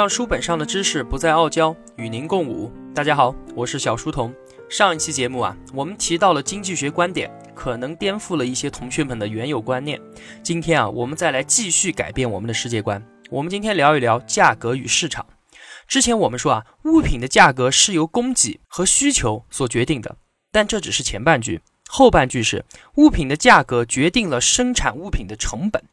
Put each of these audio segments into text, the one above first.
让书本上的知识不再傲娇，与您共舞。大家好，我是小书童。上一期节目啊，我们提到了经济学观点可能颠覆了一些同学们的原有观念。今天啊，我们再来继续改变我们的世界观。我们今天聊一聊价格与市场。之前我们说啊，物品的价格是由供给和需求所决定的，但这只是前半句，后半句是物品的价格决定了生产物品的成本。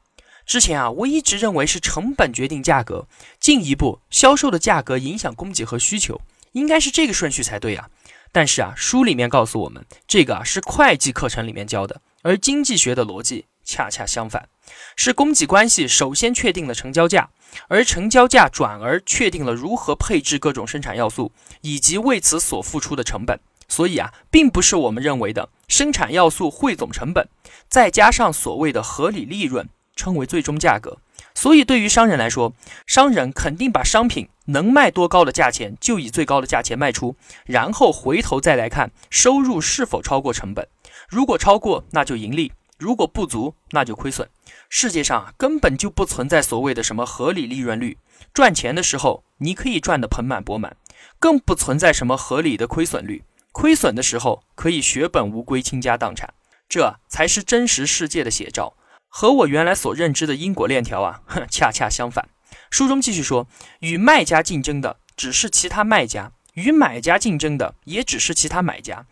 之前啊，我一直认为是成本决定价格，进一步销售的价格影响供给和需求，应该是这个顺序才对啊。但是啊，书里面告诉我们，这个啊是会计课程里面教的，而经济学的逻辑恰恰相反，是供给关系首先确定了成交价。而成交价转而确定了如何配置各种生产要素，以及为此所付出的成本。所以啊，并不是我们认为的生产要素汇总成本，再加上所谓的合理利润，称为最终价格。所以对于商人来说，商人肯定把商品能卖多高的价钱就以最高的价钱卖出，然后回头再来看收入是否超过成本。如果超过，那就盈利；如果不足，那就亏损。世界上根本就不存在所谓的什么合理利润率，赚钱的时候你可以赚得盆满钵满，更不存在什么合理的亏损率，亏损的时候可以血本无归、倾家荡产，这才是真实世界的写照，和我原来所认知的因果链条啊，恰恰相反。书中继续说，与卖家竞争的只是其他卖家，与买家竞争的也只是其他买家，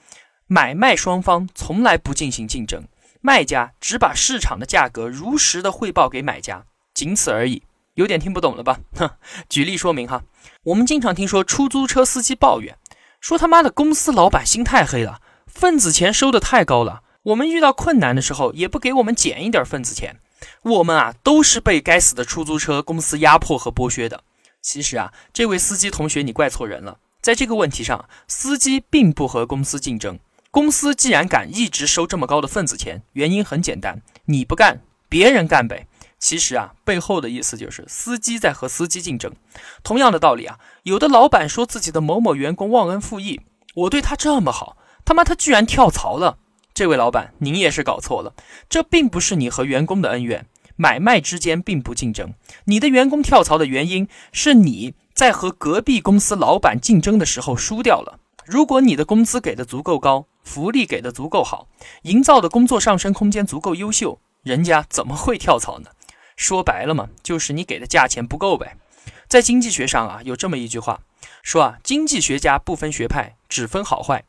买卖双方从来不进行竞争。卖家只把市场的价格如实的汇报给买家，仅此而已。有点听不懂了吧？哼，举例说明哈。我们经常听说出租车司机抱怨，说他妈的公司老板心太黑了，份子钱收的太高了。我们遇到困难的时候也不给我们减一点份子钱。我们啊都是被该死的出租车公司压迫和剥削的。其实啊，这位司机同学你怪错人了。在这个问题上，司机并不和公司竞争。公司既然敢一直收这么高的份子钱，原因很简单，你不干，别人干呗。其实啊，背后的意思就是司机在和司机竞争。同样的道理啊，有的老板说自己的某某员工忘恩负义，我对他这么好，他妈他居然跳槽了。这位老板，您也是搞错了，这并不是你和员工的恩怨，买卖之间并不竞争。你的员工跳槽的原因是你在和隔壁公司老板竞争的时候输掉了。如果你的工资给的足够高，福利给的足够好，营造的工作上升空间足够优秀，人家怎么会跳槽呢？说白了嘛，就是你给的价钱不够呗。在经济学上啊，有这么一句话，说啊，经济学家不分学派，只分好坏。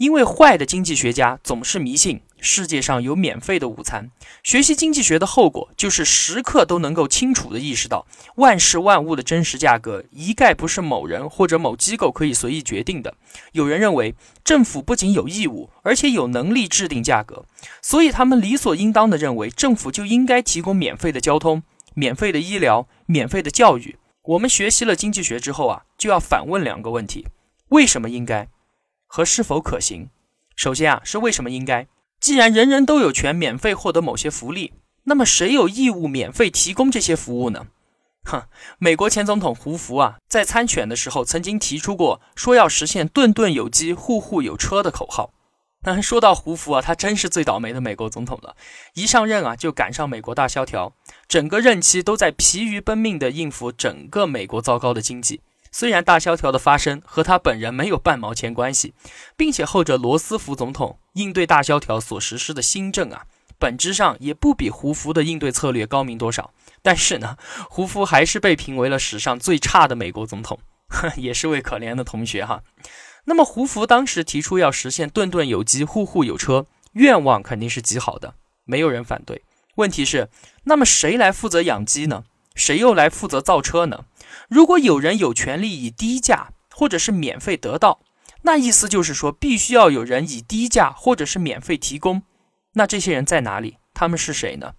因为坏的经济学家总是迷信世界上有免费的午餐。学习经济学的后果就是时刻都能够清楚地意识到，万事万物的真实价格一概不是某人或者某机构可以随意决定的。有人认为，政府不仅有义务，而且有能力制定价格，所以他们理所应当地认为，政府就应该提供免费的交通、免费的医疗、免费的教育。我们学习了经济学之后啊，就要反问两个问题：为什么应该？和是否可行？首先啊，是为什么应该？既然人人都有权免费获得某些福利，那么谁有义务免费提供这些服务呢？哼，美国前总统胡佛啊，在参选的时候曾经提出过说要实现“顿顿有机，户户有车”的口号。但说到胡佛啊，他真是最倒霉的美国总统了。一上任啊，就赶上美国大萧条，整个任期都在疲于奔命地应付整个美国糟糕的经济。虽然大萧条的发生和他本人没有半毛钱关系，并且后者罗斯福总统应对大萧条所实施的新政啊，本质上也不比胡佛的应对策略高明多少。但是呢，胡佛还是被评为了史上最差的美国总统，也是位可怜的同学哈。那么胡佛当时提出要实现顿顿有机、户户有车，愿望肯定是极好的，没有人反对。问题是，那么谁来负责养鸡呢？谁又来负责造车呢？如果有人有权利以低价或者是免费得到，那意思就是说，必须要有人以低价或者是免费提供。那这些人在哪里？他们是谁呢？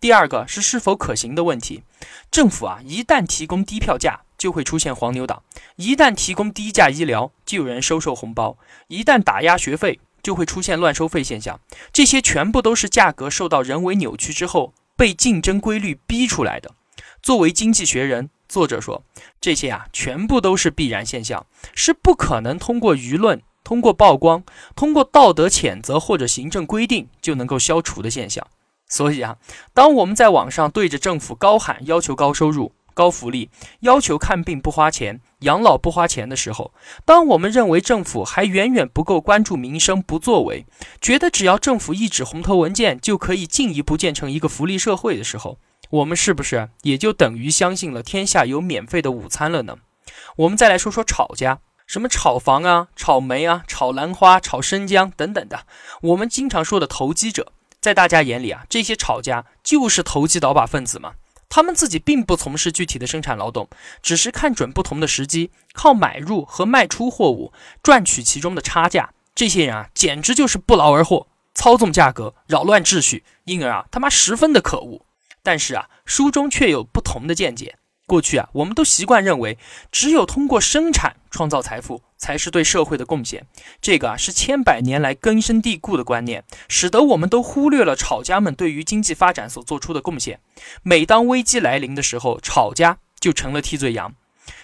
第二个是是否可行的问题。政府啊，一旦提供低票价，就会出现黄牛党；一旦提供低价医疗，就有人收受红包；一旦打压学费，就会出现乱收费现象。这些全部都是价格受到人为扭曲之后被竞争规律逼出来的。作为经济学人，作者说，这些啊，全部都是必然现象，是不可能通过舆论、通过曝光、通过道德谴责或者行政规定就能够消除的现象。所以啊，当我们在网上对着政府高喊要求高收入、高福利，要求看病不花钱、养老不花钱的时候，当我们认为政府还远远不够关注民生、不作为，觉得只要政府一纸红头文件就可以进一步建成一个福利社会的时候，我们是不是也就等于相信了天下有免费的午餐了呢？我们再来说说炒家，什么炒房啊、炒煤啊、炒兰花、炒生姜等等的，我们经常说的投机者，在大家眼里啊，这些炒家就是投机倒把分子嘛。他们自己并不从事具体的生产劳动，只是看准不同的时机，靠买入和卖出货物赚取其中的差价。这些人啊，简直就是不劳而获，操纵价格，扰乱秩序，因而啊，他妈十分的可恶。但是啊，书中却有不同的见解。过去啊，我们都习惯认为，只有通过生产创造财富，才是对社会的贡献。这个啊，是千百年来根深蒂固的观念，使得我们都忽略了炒家们对于经济发展所做出的贡献。每当危机来临的时候，炒家就成了替罪羊，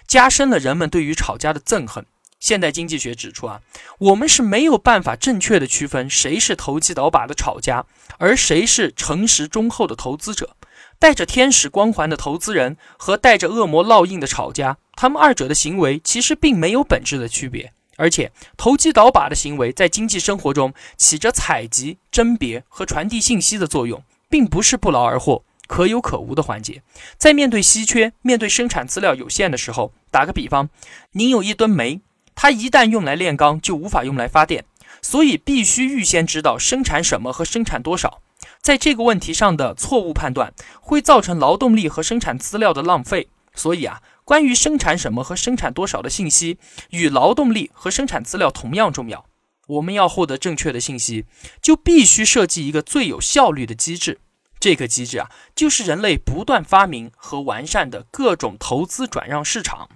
加深了人们对于炒家的憎恨。现代经济学指出啊，我们是没有办法正确的区分谁是投机倒把的炒家，而谁是诚实忠厚的投资者。带着天使光环的投资人和带着恶魔烙印的炒家，他们二者的行为其实并没有本质的区别。而且，投机倒把的行为在经济生活中起着采集、甄别和传递信息的作用，并不是不劳而获、可有可无的环节。在面对稀缺、面对生产资料有限的时候，打个比方，您有一吨煤，它一旦用来炼钢，就无法用来发电，所以必须预先知道生产什么和生产多少。在这个问题上的错误判断会造成劳动力和生产资料的浪费，所以啊，关于生产什么和生产多少的信息，与劳动力和生产资料同样重要。我们要获得正确的信息，就必须设计一个最有效率的机制。这个机制啊，就是人类不断发明和完善的各种投资转让市场。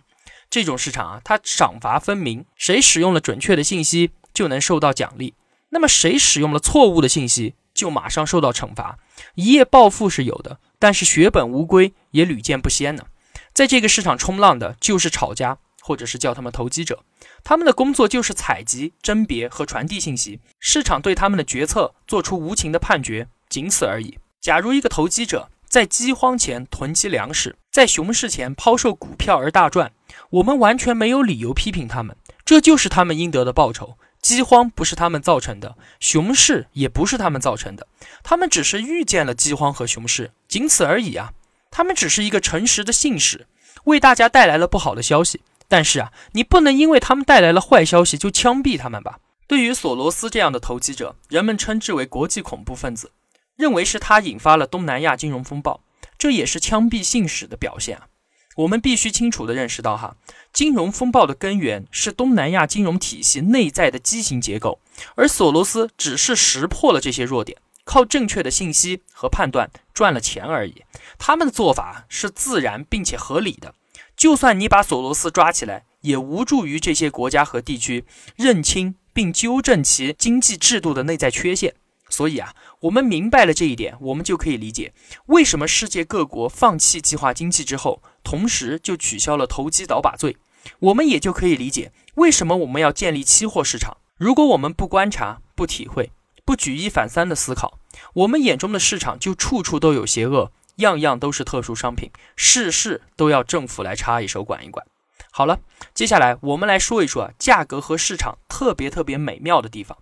这种市场啊，它赏罚分明，谁使用了准确的信息就能受到奖励，那么谁使用了错误的信息？就马上受到惩罚，一夜暴富是有的，但是血本无归也屡见不鲜呢。在这个市场冲浪的就是炒家，或者是叫他们投机者，他们的工作就是采集、甄别和传递信息，市场对他们的决策做出无情的判决，仅此而已。假如一个投机者在饥荒前囤积粮食，在熊市前抛售股票而大赚，我们完全没有理由批评他们，这就是他们应得的报酬。饥荒不是他们造成的，熊市也不是他们造成的，他们只是预见了饥荒和熊市，仅此而已啊！他们只是一个诚实的信使，为大家带来了不好的消息。但是啊，你不能因为他们带来了坏消息就枪毙他们吧？对于索罗斯这样的投机者，人们称之为国际恐怖分子，认为是他引发了东南亚金融风暴，这也是枪毙信使的表现啊！我们必须清楚地认识到，哈，金融风暴的根源是东南亚金融体系内在的畸形结构，而索罗斯只是识破了这些弱点，靠正确的信息和判断赚了钱而已。他们的做法是自然并且合理的，就算你把索罗斯抓起来，也无助于这些国家和地区认清并纠正其经济制度的内在缺陷。所以啊，我们明白了这一点，我们就可以理解为什么世界各国放弃计划经济之后，同时就取消了投机倒把罪。我们也就可以理解为什么我们要建立期货市场。如果我们不观察、不体会、不举一反三的思考，我们眼中的市场就处处都有邪恶，样样都是特殊商品，事事都要政府来插一手管一管。好了，接下来我们来说一说啊价格和市场特别特别美妙的地方。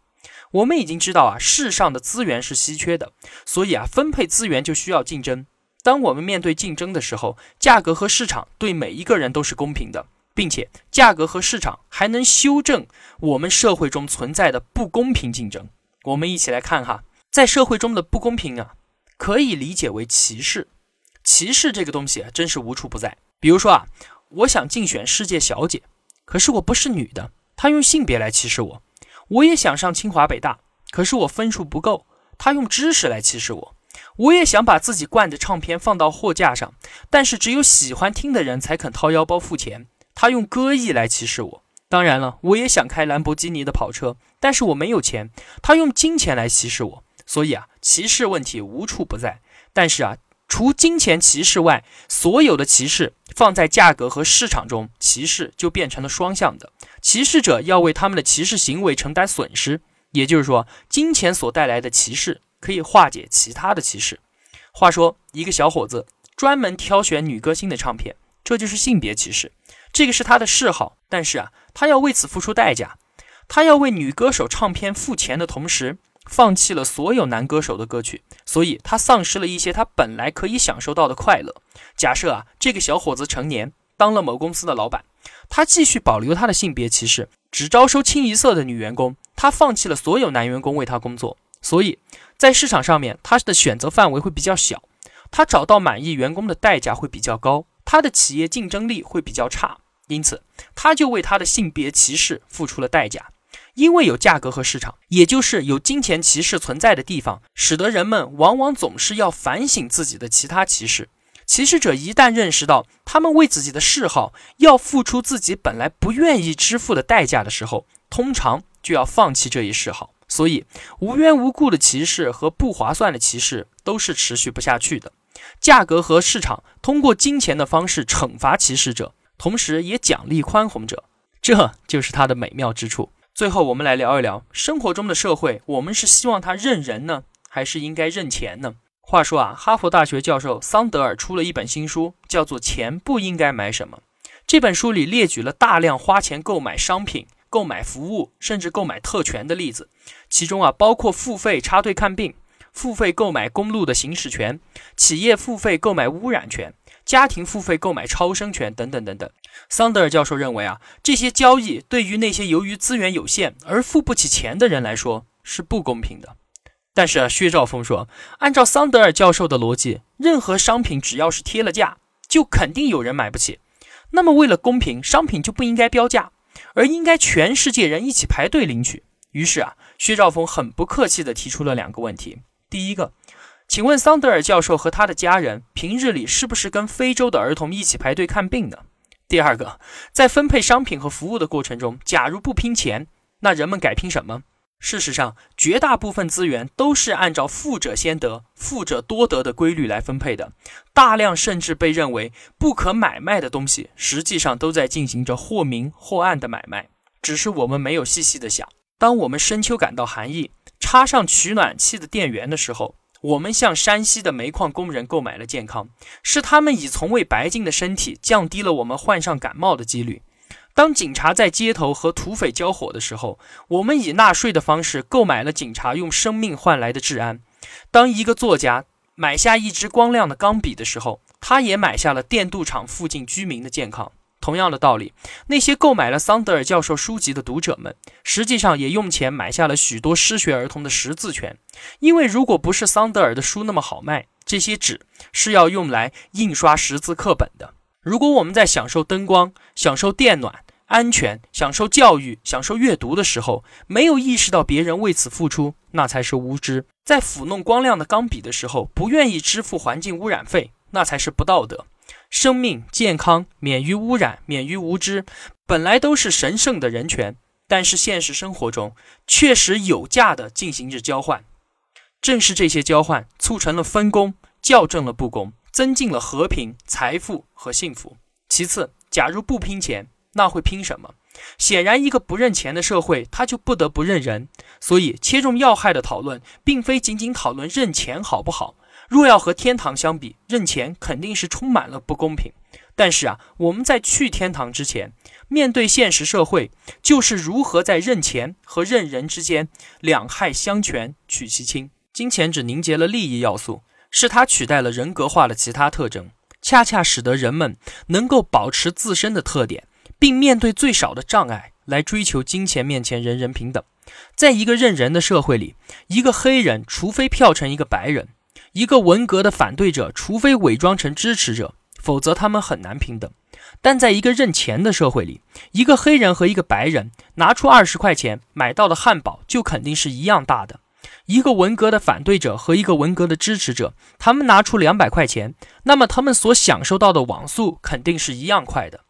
我们已经知道啊，世上的资源是稀缺的，所以啊，分配资源就需要竞争。当我们面对竞争的时候，价格和市场对每一个人都是公平的，并且价格和市场还能修正我们社会中存在的不公平竞争。我们一起来看哈，在社会中的不公平啊，可以理解为歧视。歧视这个东西啊，真是无处不在。比如说啊，我想竞选世界小姐，可是我不是女的，他用性别来歧视我。我也想上清华北大，可是我分数不够，他用知识来歧视我。我也想把自己灌的唱片放到货架上，但是只有喜欢听的人才肯掏腰包付钱，他用歌艺来歧视我。当然了，我也想开兰博基尼的跑车，但是我没有钱，他用金钱来歧视我。所以啊，歧视问题无处不在。但是啊，除金钱歧视外，所有的歧视放在价格和市场中，歧视就变成了双向的。歧视者要为他们的歧视行为承担损失，也就是说，金钱所带来的歧视可以化解其他的歧视。话说，一个小伙子专门挑选女歌星的唱片，这就是性别歧视。这个是他的嗜好，但是啊，他要为此付出代价。他要为女歌手唱片付钱的同时，放弃了所有男歌手的歌曲，所以他丧失了一些他本来可以享受到的快乐。假设啊，这个小伙子成年，当了某公司的老板，他继续保留他的性别歧视，只招收清一色的女员工，他放弃了所有男员工为他工作，所以在市场上面，他的选择范围会比较小，他找到满意员工的代价会比较高，他的企业竞争力会比较差。因此，他就为他的性别歧视付出了代价。因为有价格和市场，也就是有金钱歧视存在的地方，使得人们往往总是要反省自己的其他歧视。歧视者一旦认识到他们为自己的嗜好要付出自己本来不愿意支付的代价的时候，通常就要放弃这一嗜好。所以，无缘无故的歧视和不划算的歧视都是持续不下去的。价格和市场通过金钱的方式惩罚歧视者。同时也奖励宽宏者，这就是它的美妙之处。最后，我们来聊一聊生活中的社会，我们是希望它认人呢，还是应该认钱呢？话说啊，哈佛大学教授桑德尔出了一本新书，叫做《钱不应该买什么》。这本书里列举了大量花钱购买商品、购买服务，甚至购买特权的例子，其中啊，包括付费插队看病、付费购买公路的行驶权、企业付费购买污染权。家庭付费购买超生权等等等等，桑德尔教授认为啊，这些交易对于那些由于资源有限而付不起钱的人来说是不公平的。但是啊，薛兆丰说，按照桑德尔教授的逻辑，任何商品只要是贴了价，就肯定有人买不起。那么为了公平，商品就不应该标价，而应该全世界人一起排队领取。于是啊，薛兆丰很不客气地提出了两个问题：第一个。请问桑德尔教授和他的家人平日里是不是跟非洲的儿童一起排队看病呢？第二个，在分配商品和服务的过程中，假如不拼钱，那人们改拼什么？事实上，绝大部分资源都是按照富者先得、富者多得的规律来分配的。大量甚至被认为不可买卖的东西，实际上都在进行着或明或暗的买卖，只是我们没有细细的想。当我们深秋感到寒意，插上取暖器的电源的时候。我们向山西的煤矿工人购买了健康，是他们以从未白净的身体降低了我们患上感冒的几率。当警察在街头和土匪交火的时候，我们以纳税的方式购买了警察用生命换来的治安。当一个作家买下一支光亮的钢笔的时候，他也买下了电镀厂附近居民的健康。同样的道理，那些购买了桑德尔教授书籍的读者们，实际上也用钱买下了许多失学儿童的识字权。因为如果不是桑德尔的书那么好卖，这些纸是要用来印刷识字课本的。如果我们在享受灯光、享受电暖、安全、享受教育、享受阅读的时候，没有意识到别人为此付出，那才是无知；在抚弄光亮的钢笔的时候，不愿意支付环境污染费，那才是不道德。生命、健康、免于污染、免于无知，本来都是神圣的人权，但是现实生活中确实有价的进行着交换。正是这些交换促成了分工，校正了不公，增进了和平、财富和幸福。其次，假如不拼钱，那会拼什么？显然，一个不认钱的社会，他就不得不认人。所以，切中要害的讨论，并非仅仅讨论认钱好不好。若要和天堂相比，认钱肯定是充满了不公平。但是啊，我们在去天堂之前，面对现实社会，就是如何在认钱和认人之间两害相权取其轻。金钱只凝结了利益要素，是它取代了人格化的其他特征，恰恰使得人们能够保持自身的特点，并面对最少的障碍来追求金钱面前人人平等。在一个认人的社会里，一个黑人除非票成一个白人。一个文革的反对者，除非伪装成支持者，否则他们很难平等。但在一个认钱的社会里，一个黑人和一个白人拿出二十块钱买到的汉堡就肯定是一样大的。一个文革的反对者和一个文革的支持者，他们拿出两百块钱，那么他们所享受到的网速肯定是一样快的。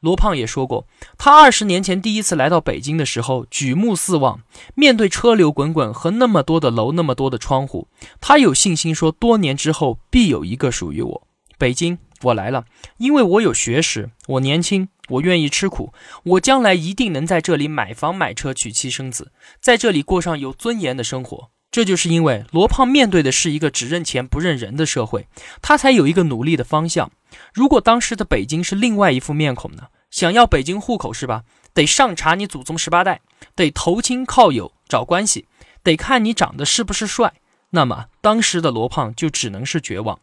罗胖也说过，他二十年前第一次来到北京的时候，举目四望，面对车流滚滚和那么多的楼、那么多的窗户，他有信心说，多年之后必有一个属于我。北京，我来了，因为我有学识，我年轻，我愿意吃苦，我将来一定能在这里买房买车、娶妻生子，在这里过上有尊严的生活。这就是因为罗胖面对的是一个只认钱不认人的社会，他才有一个努力的方向。如果当时的北京是另外一副面孔呢？想要北京户口是吧？得上查你祖宗十八代，得投亲靠友找关系，得看你长得是不是帅。那么当时的罗胖就只能是绝望。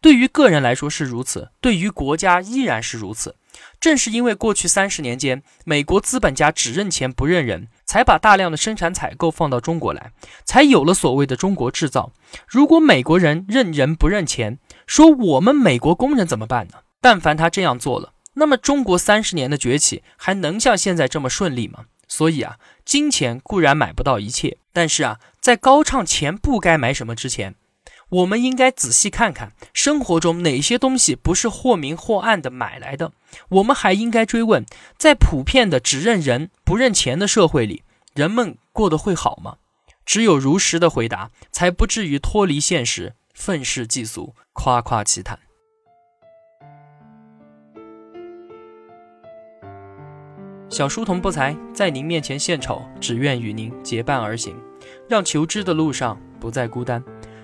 对于个人来说是如此，对于国家依然是如此。正是因为过去三十年间，美国资本家只认钱不认人，才把大量的生产采购放到中国来，才有了所谓的中国制造。如果美国人认人不认钱，说我们美国工人怎么办呢？但凡他这样做了，那么中国三十年的崛起还能像现在这么顺利吗？所以啊，金钱固然买不到一切，但是啊，在高唱钱不该买什么之前。我们应该仔细看看生活中哪些东西不是或明或暗的买来的。我们还应该追问，在普遍的只认人不认钱的社会里，人们过得会好吗？只有如实的回答，才不至于脱离现实，愤世嫉俗，夸夸其谈。小书童不才，在您面前献丑，只愿与您结伴而行，让求知的路上不再孤单。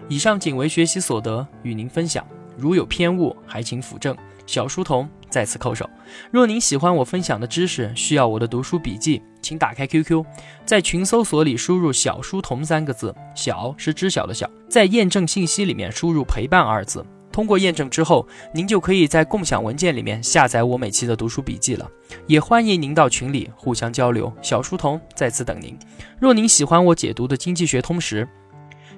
以上仅为学习所得，与您分享。如有偏误，还请斧正。小书童在此叩首。若您喜欢我分享的知识，需要我的读书笔记，请打开 QQ，在群搜索里输入“小书童”三个字，小是知晓的小，在验证信息里面输入“陪伴”二字。通过验证之后，您就可以在共享文件里面下载我每期的读书笔记了。也欢迎您到群里互相交流。小书童在此等您。若您喜欢我解读的《经济学通识》。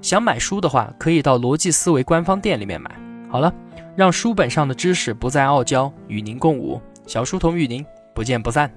想买书的话，可以到逻辑思维官方店里面买。好了，让书本上的知识不再傲娇，与您共舞。小书童与您不见不散。